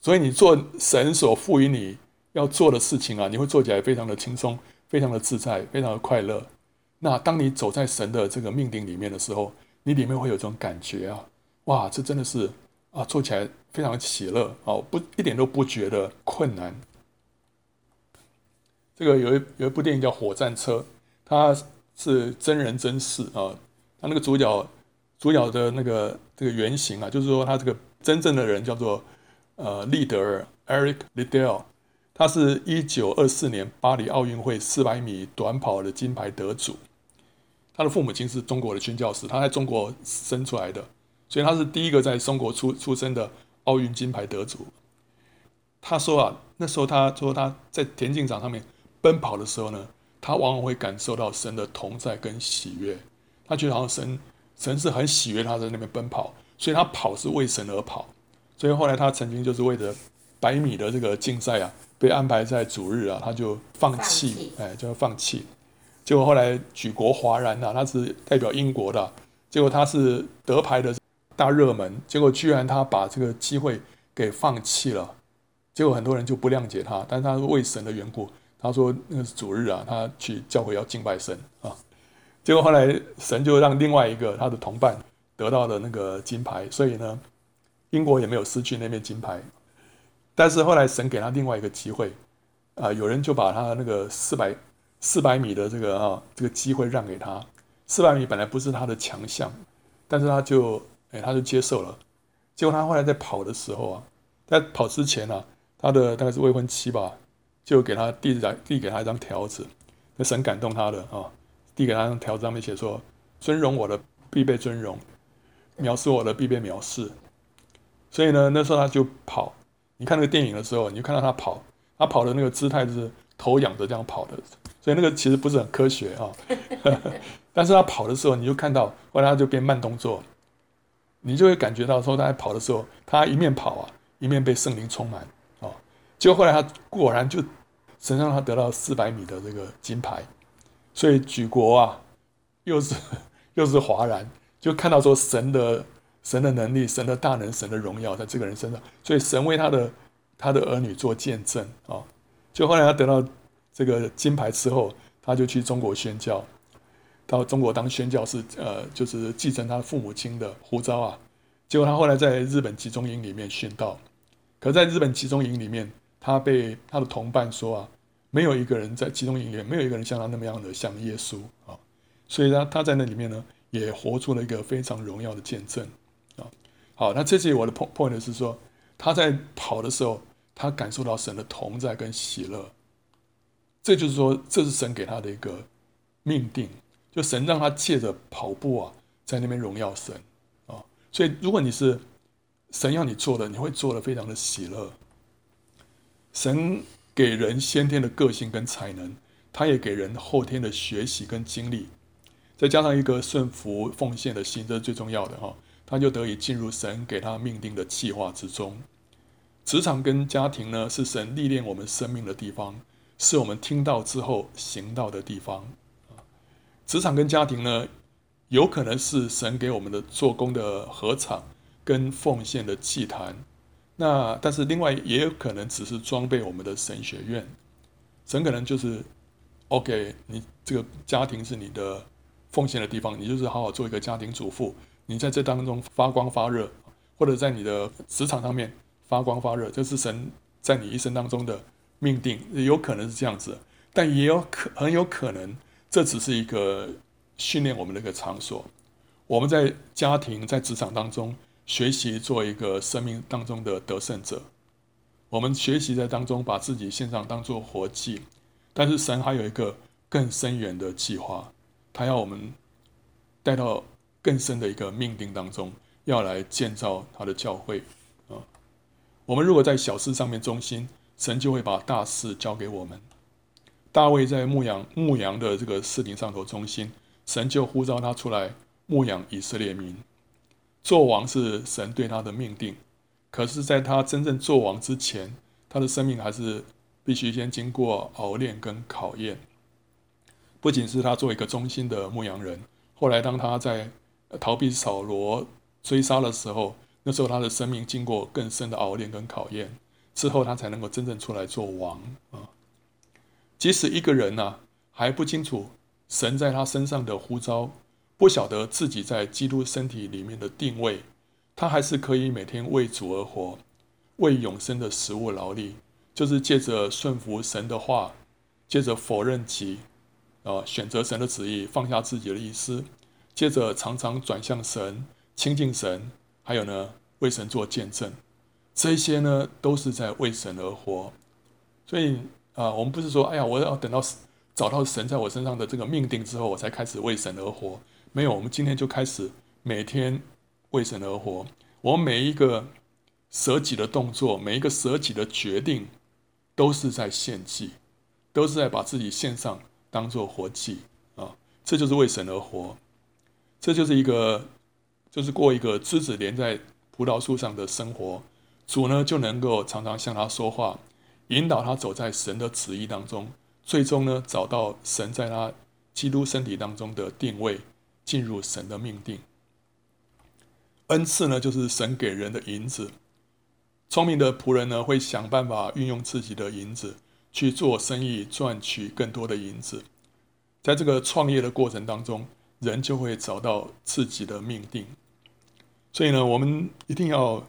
所以你做神所赋予你要做的事情啊，你会做起来非常的轻松，非常的自在，非常的快乐。那当你走在神的这个命定里面的时候，你里面会有这种感觉啊，哇，这真的是啊，做起来非常喜乐哦，不一点都不觉得困难。这个有一有一部电影叫《火战车》，它是真人真事啊，它那个主角主角的那个这个原型啊，就是说他这个真正的人叫做呃利德尔 Eric Liddell，他是一九二四年巴黎奥运会四百米短跑的金牌得主。他的父母亲是中国的宣教师，他在中国生出来的，所以他是第一个在中国出出生的奥运金牌得主。他说啊，那时候他说他在田径场上面奔跑的时候呢，他往往会感受到神的同在跟喜悦。他觉得好像神神是很喜悦他在那边奔跑，所以他跑是为神而跑。所以后来他曾经就是为了百米的这个竞赛啊，被安排在主日啊，他就放弃，哎，就要放弃。结果后来举国哗然呐，他是代表英国的，结果他是得牌的大热门，结果居然他把这个机会给放弃了，结果很多人就不谅解他，但是他是为神的缘故，他说那个是主日啊，他去教会要敬拜神啊，结果后来神就让另外一个他的同伴得到了那个金牌，所以呢，英国也没有失去那面金牌，但是后来神给他另外一个机会，啊，有人就把他那个四百。四百米的这个啊，这个机会让给他。四百米本来不是他的强项，但是他就哎，他就接受了。结果他后来在跑的时候啊，在跑之前呢、啊，他的大概是未婚妻吧，就给他递来递给他一张条子，那神感动他的啊，递给他一张条子上面写说：尊荣我的必被尊荣，藐视我的必被藐视。所以呢，那时候他就跑。你看那个电影的时候，你就看到他跑，他跑的那个姿态就是头仰着这样跑的。所以那个其实不是很科学啊，但是他跑的时候，你就看到后来他就变慢动作，你就会感觉到说他在跑的时候，他一面跑啊，一面被圣灵充满啊。结果后来他果然就神让他得到四百米的这个金牌，所以举国啊又是 又是哗然，就看到说神的神的能力、神的大能、神的荣耀在这个人身上，所以神为他的他的儿女做见证啊。就后来他得到。这个金牌之后，他就去中国宣教，到中国当宣教士，呃，就是继承他父母亲的呼召啊。结果他后来在日本集中营里面宣道，可在日本集中营里面，他被他的同伴说啊，没有一个人在集中营里面，没有一个人像他那么样的像耶稣啊。所以他，他在那里面呢，也活出了一个非常荣耀的见证。好，那这次我的 point 是说，他在跑的时候，他感受到神的同在跟喜乐。这就是说，这是神给他的一个命定，就神让他借着跑步啊，在那边荣耀神啊。所以，如果你是神要你做的，你会做的非常的喜乐。神给人先天的个性跟才能，他也给人后天的学习跟经历，再加上一个顺服奉献的心，这是最重要的哈。他就得以进入神给他命定的计划之中。职场跟家庭呢，是神历练我们生命的地方。是我们听到之后行道的地方啊。职场跟家庭呢，有可能是神给我们的做工的合场跟奉献的祭坛。那但是另外也有可能只是装备我们的神学院。神可能就是，OK，你这个家庭是你的奉献的地方，你就是好好做一个家庭主妇。你在这当中发光发热，或者在你的职场上面发光发热，这是神在你一生当中的。命定有可能是这样子，但也有可很有可能，这只是一个训练我们的一个场所。我们在家庭、在职场当中学习做一个生命当中的得胜者。我们学习在当中把自己献上当做活祭，但是神还有一个更深远的计划，他要我们带到更深的一个命定当中，要来建造他的教会啊。我们如果在小事上面忠心。神就会把大事交给我们。大卫在牧羊牧羊的这个事情上头忠心，神就呼召他出来牧养以色列民。做王是神对他的命定，可是，在他真正做王之前，他的生命还是必须先经过熬炼跟考验。不仅是他做一个忠心的牧羊人，后来当他在逃避扫罗追杀的时候，那时候他的生命经过更深的熬炼跟考验。之后，他才能够真正出来做王啊！即使一个人呢、啊、还不清楚神在他身上的呼召，不晓得自己在基督身体里面的定位，他还是可以每天为主而活，为永生的食物劳力，就是借着顺服神的话，借着否认己，啊，选择神的旨意，放下自己的意思，接着常常转向神，亲近神，还有呢，为神做见证，这些呢，都是在为神而活。所以啊，我们不是说，哎呀，我要等到。找到神在我身上的这个命定之后，我才开始为神而活。没有，我们今天就开始每天为神而活。我每一个舍己的动作，每一个舍己的决定，都是在献祭，都是在把自己献上，当做活祭啊！这就是为神而活，这就是一个，就是过一个枝子连在葡萄树上的生活。主呢，就能够常常向他说话，引导他走在神的旨意当中。最终呢，找到神在他基督身体当中的定位，进入神的命定。恩赐呢，就是神给人的银子。聪明的仆人呢，会想办法运用自己的银子去做生意，赚取更多的银子。在这个创业的过程当中，人就会找到自己的命定。所以呢，我们一定要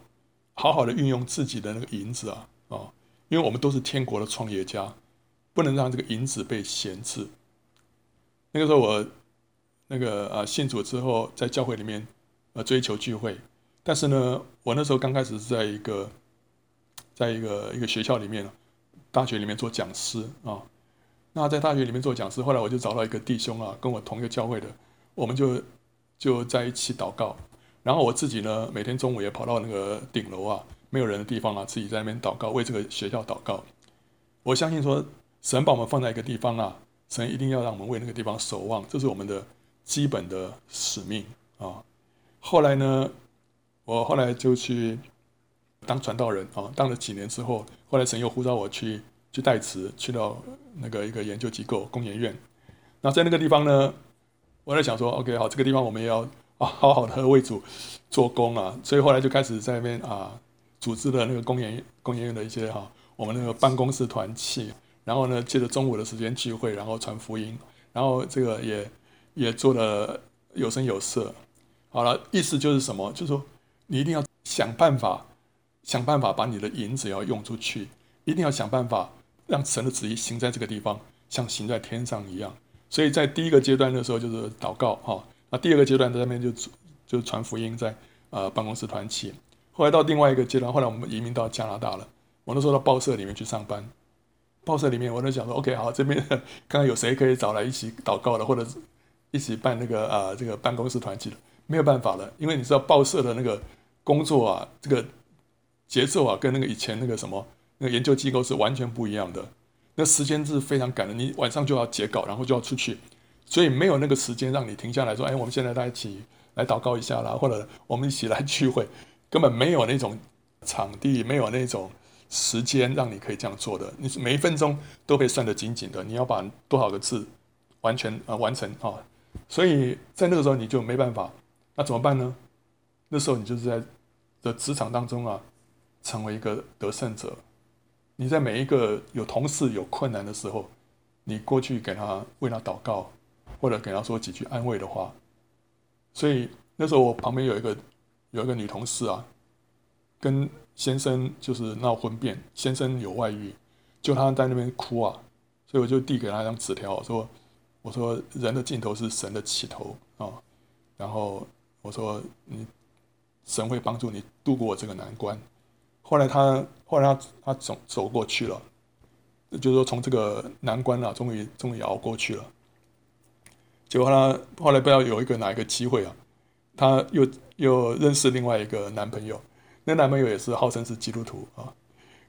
好好的运用自己的那个银子啊啊，因为我们都是天国的创业家。不能让这个银子被闲置。那个时候我那个啊信主之后，在教会里面呃追求聚会，但是呢，我那时候刚开始是在一个在一个一个学校里面，大学里面做讲师啊。那在大学里面做讲师，后来我就找到一个弟兄啊，跟我同一个教会的，我们就就在一起祷告。然后我自己呢，每天中午也跑到那个顶楼啊，没有人的地方啊，自己在那边祷告，为这个学校祷告。我相信说。神把我们放在一个地方啊，神一定要让我们为那个地方守望，这是我们的基本的使命啊。后来呢，我后来就去当传道人啊，当了几年之后，后来神又呼召我去去代词，去到那个一个研究机构工研院。那在那个地方呢，我在想说，OK，好，这个地方我们也要啊，好好的为主做工啊。所以后来就开始在那边啊，组织了那个工研工研院的一些哈、我们那个办公室团契。然后呢，借着中午的时间聚会，然后传福音，然后这个也也做的有声有色。好了，意思就是什么？就是说你一定要想办法，想办法把你的银子要用出去，一定要想办法让神的旨意行在这个地方，像行在天上一样。所以在第一个阶段的时候就是祷告哈，那第二个阶段在那边就就传福音在呃办公室团契。后来到另外一个阶段，后来我们移民到加拿大了，我那时候到报社里面去上班。报社里面，我在想说，OK，好，这边看看有谁可以找来一起祷告的，或者一起办那个啊、呃，这个办公室团契的，没有办法了，因为你知道报社的那个工作啊，这个节奏啊，跟那个以前那个什么那个研究机构是完全不一样的，那时间是非常赶的，你晚上就要截稿，然后就要出去，所以没有那个时间让你停下来说，哎，我们现在大家一起来祷告一下啦，或者我们一起来聚会，根本没有那种场地，没有那种。时间让你可以这样做的，你每一分钟都被算得紧紧的。你要把多少个字完全呃完成啊？所以在那个时候你就没办法，那怎么办呢？那时候你就是在的职场当中啊，成为一个得胜者。你在每一个有同事有困难的时候，你过去给他为他祷告，或者给他说几句安慰的话。所以那时候我旁边有一个有一个女同事啊，跟。先生就是闹婚变，先生有外遇，就她在那边哭啊，所以我就递给她一张纸条，说：“我说人的尽头是神的起头啊。”然后我说：“你神会帮助你度过这个难关。”后来他后来他他走走过去了，就是说从这个难关啊，终于终于熬过去了。结果他后来不知道有一个哪一个机会啊，他又又认识另外一个男朋友。那男朋友也是号称是基督徒啊，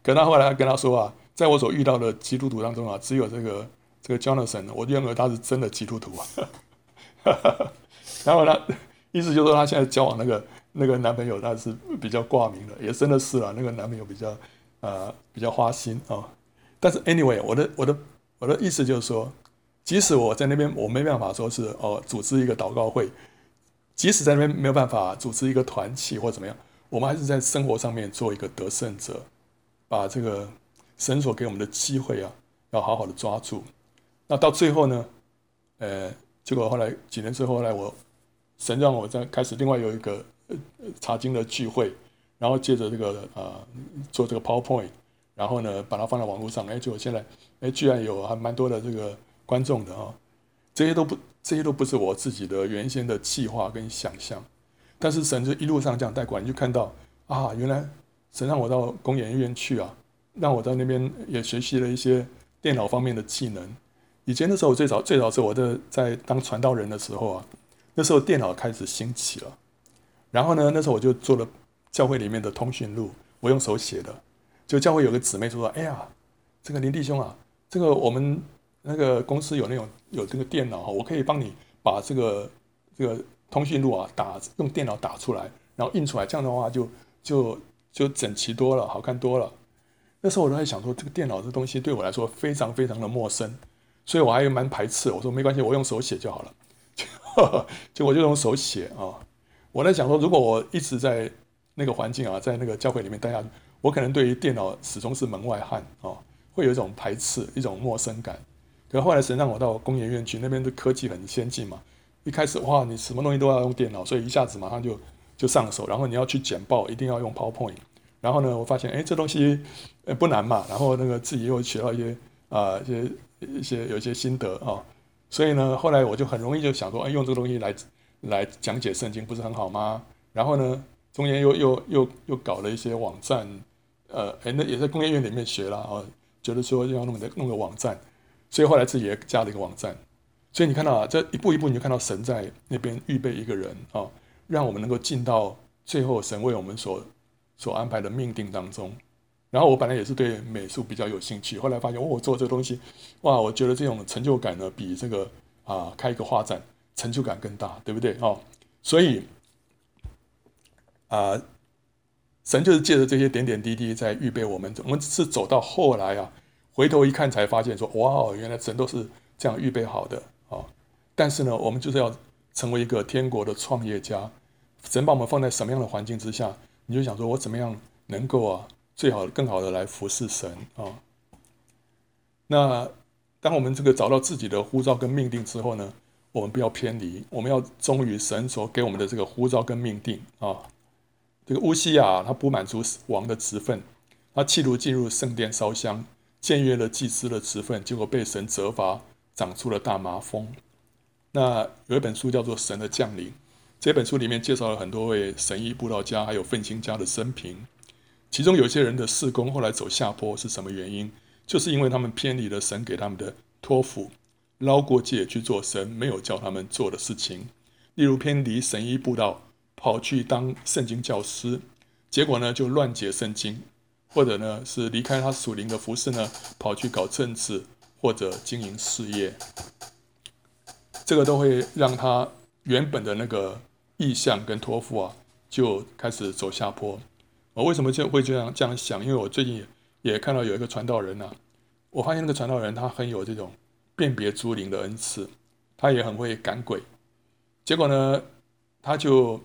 可他后来跟他说啊，在我所遇到的基督徒当中啊，只有这个这个 Jonathan，我认为他是真的基督徒啊。然后他意思就是说，他现在交往那个那个男朋友，他是比较挂名的，也真的是啊，那个男朋友比较呃比较花心啊。但是 anyway，我的我的我的意思就是说，即使我在那边我没办法说是哦组织一个祷告会，即使在那边没有办法组织一个团契或怎么样。我们还是在生活上面做一个得胜者，把这个神所给我们的机会啊，要好好的抓住。那到最后呢，呃，结果后来几年之后，后来我神让我在开始另外有一个呃查经的聚会，然后借着这个、呃、做这个 PowerPoint，然后呢把它放在网络上，哎，结果现在哎居然有还蛮多的这个观众的啊，这些都不这些都不是我自己的原先的计划跟想象，但是神就一路上这样带过来，你就看到啊，原来神让我到工研院去啊，让我在那边也学习了一些电脑方面的技能。以前的时候，最早最早是我在在当传道人的时候啊，那时候电脑开始兴起了，然后呢，那时候我就做了教会里面的通讯录，我用手写的。就教会有个姊妹说：“哎呀，这个林弟兄啊，这个我们那个公司有那种有这个电脑，我可以帮你把这个这个通讯录啊打用电脑打出来，然后印出来，这样的话就就就整齐多了，好看多了。”那时候我都在想说，这个电脑这东西对我来说非常非常的陌生。所以我还蛮排斥，我说没关系，我用手写就好了。就我 就用手写啊。我在想说，如果我一直在那个环境啊，在那个教会里面待下去，我可能对于电脑始终是门外汉啊，会有一种排斥，一种陌生感。可是后来神让我到工研院去，那边的科技很先进嘛。一开始哇，你什么东西都要用电脑，所以一下子马上就就上手。然后你要去简报，一定要用 PowerPoint。然后呢，我发现哎，这东西呃不难嘛。然后那个自己又学到一些啊一些。一些有一些心得啊，所以呢，后来我就很容易就想说，哎，用这个东西来来讲解圣经不是很好吗？然后呢，中间又又又又搞了一些网站，呃，哎，那也在工业院里面学了啊，觉得说要弄个弄个网站，所以后来自己也加了一个网站。所以你看到啊，这一步一步你就看到神在那边预备一个人啊，让我们能够进到最后神为我们所所安排的命定当中。然后我本来也是对美术比较有兴趣，后来发现，哦，我做这个东西，哇，我觉得这种成就感呢，比这个啊开一个画展成就感更大，对不对？哦，所以啊，神就是借着这些点点滴滴在预备我们，我们是走到后来啊，回头一看才发现说，哇，原来神都是这样预备好的啊。但是呢，我们就是要成为一个天国的创业家，神把我们放在什么样的环境之下，你就想说我怎么样能够啊？最好更好的来服侍神啊、哦。那当我们这个找到自己的呼召跟命定之后呢，我们不要偏离，我们要忠于神所给我们的这个呼召跟命定啊、这个乌西亚他不满足王的职分，他企图进入圣殿烧香，僭越了祭司的职分，结果被神责罚，长出了大麻风。那有一本书叫做《神的降临》，这本书里面介绍了很多位神医布道家还有奋兴家的生平。其中有些人的事工后来走下坡是什么原因？就是因为他们偏离了神给他们的托付，捞过界去做神没有叫他们做的事情。例如偏离神医布道，跑去当圣经教师，结果呢就乱解圣经；或者呢是离开他属灵的服饰呢，跑去搞政治或者经营事业。这个都会让他原本的那个意向跟托付啊，就开始走下坡。我为什么就会这样这样想？因为我最近也看到有一个传道人呐、我发现那个传道人他很有这种辨别诸灵的恩赐，他也很会赶鬼。结果呢，他就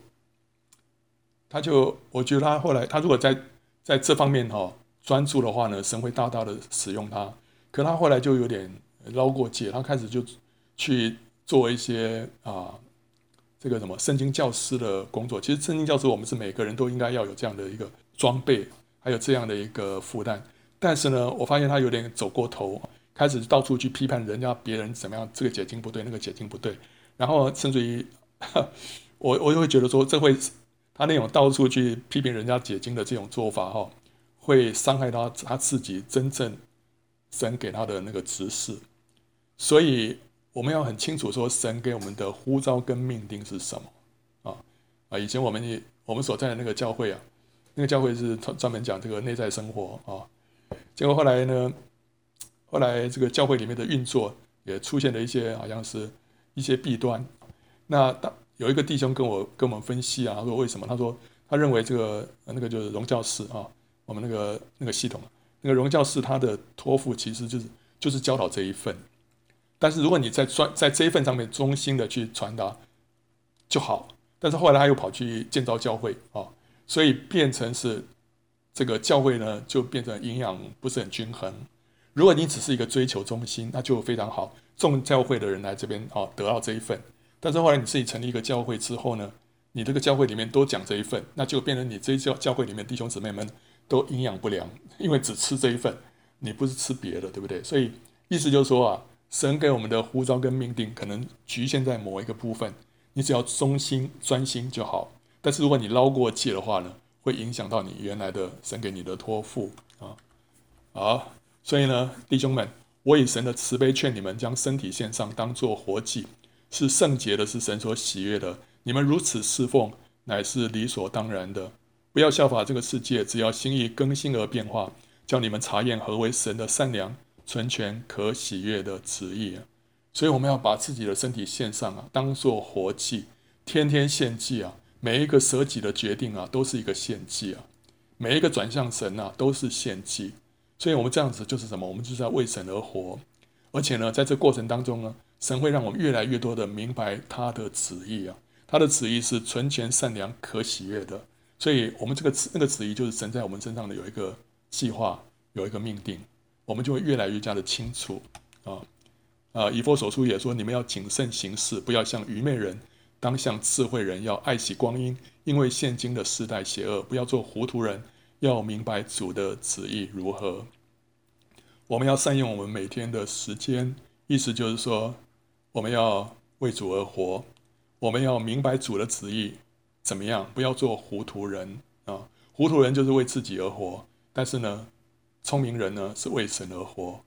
他就我觉得他后来他如果在在这方面哈、哦、专注的话呢，神会大大的使用他。可他后来就有点捞过界，他开始就去做一些啊。这个什么圣经教师的工作，其实圣经教师我们是每个人都应该要有这样的一个装备，还有这样的一个负担。但是呢，我发现他有点走过头，开始到处去批判人家别人怎么样，这个解经不对，那个解经不对。然后甚至于，我我就会觉得说，这会他那种到处去批评人家解经的这种做法，哈，会伤害到他自己真正神给他的那个指示。所以。我们要很清楚说，神给我们的呼召跟命定是什么啊啊！以前我们也我们所在的那个教会啊，那个教会是专专门讲这个内在生活啊。结果后来呢，后来这个教会里面的运作也出现了一些好像是一些弊端。那当有一个弟兄跟我跟我们分析啊，他说为什么？他说他认为这个那个就是荣教士啊，我们那个那个系统，那个荣教士他的托付其实就是就是教导这一份。但是如果你在专在这一份上面忠心的去传达就好，但是后来他又跑去建造教会啊，所以变成是这个教会呢就变成营养不是很均衡。如果你只是一个追求中心，那就非常好，众教会的人来这边哦，得到这一份。但是后来你自己成立一个教会之后呢，你这个教会里面都讲这一份，那就变成你这教教会里面弟兄姊妹们都营养不良，因为只吃这一份，你不是吃别的，对不对？所以意思就是说啊，神给我们的呼召跟命定可能局限在某一个部分，你只要忠心专心就好。但是如果你捞过界的话呢，会影响到你原来的神给你的托付啊。好，所以呢，弟兄们，我以神的慈悲劝你们，将身体献上，当做活祭。是圣洁的，是神所喜悦的。你们如此侍奉，乃是理所当然的。不要效法这个世界，只要心意更新而变化，叫你们查验何为神的善良、纯全、可喜悦的旨意。所以我们要把自己的身体献上啊，当做活祭，天天献祭啊。每一个舍己的决定啊，都是一个献祭啊。每一个转向神啊，都是献祭。所以我们这样子就是什么？我们就是要为神而活。而且呢，在这过程当中呢。神会让我们越来越多的明白他的旨意啊，他的旨意是纯全、善良、可喜悦的。所以，我们这个那个旨意就是神在我们身上的有一个计划，有一个命定，我们就会越来越加的清楚啊啊！以弗所书也说，你们要谨慎行事，不要像愚昧人，当像智慧人，要爱惜光阴，因为现今的世代邪恶，不要做糊涂人，要明白主的旨意如何。我们要善用我们每天的时间，意思就是说。我们要为主而活，我们要明白主的旨意怎么样？不要做糊涂人啊！糊涂人就是为自己而活，但是呢，聪明人呢是为神而活。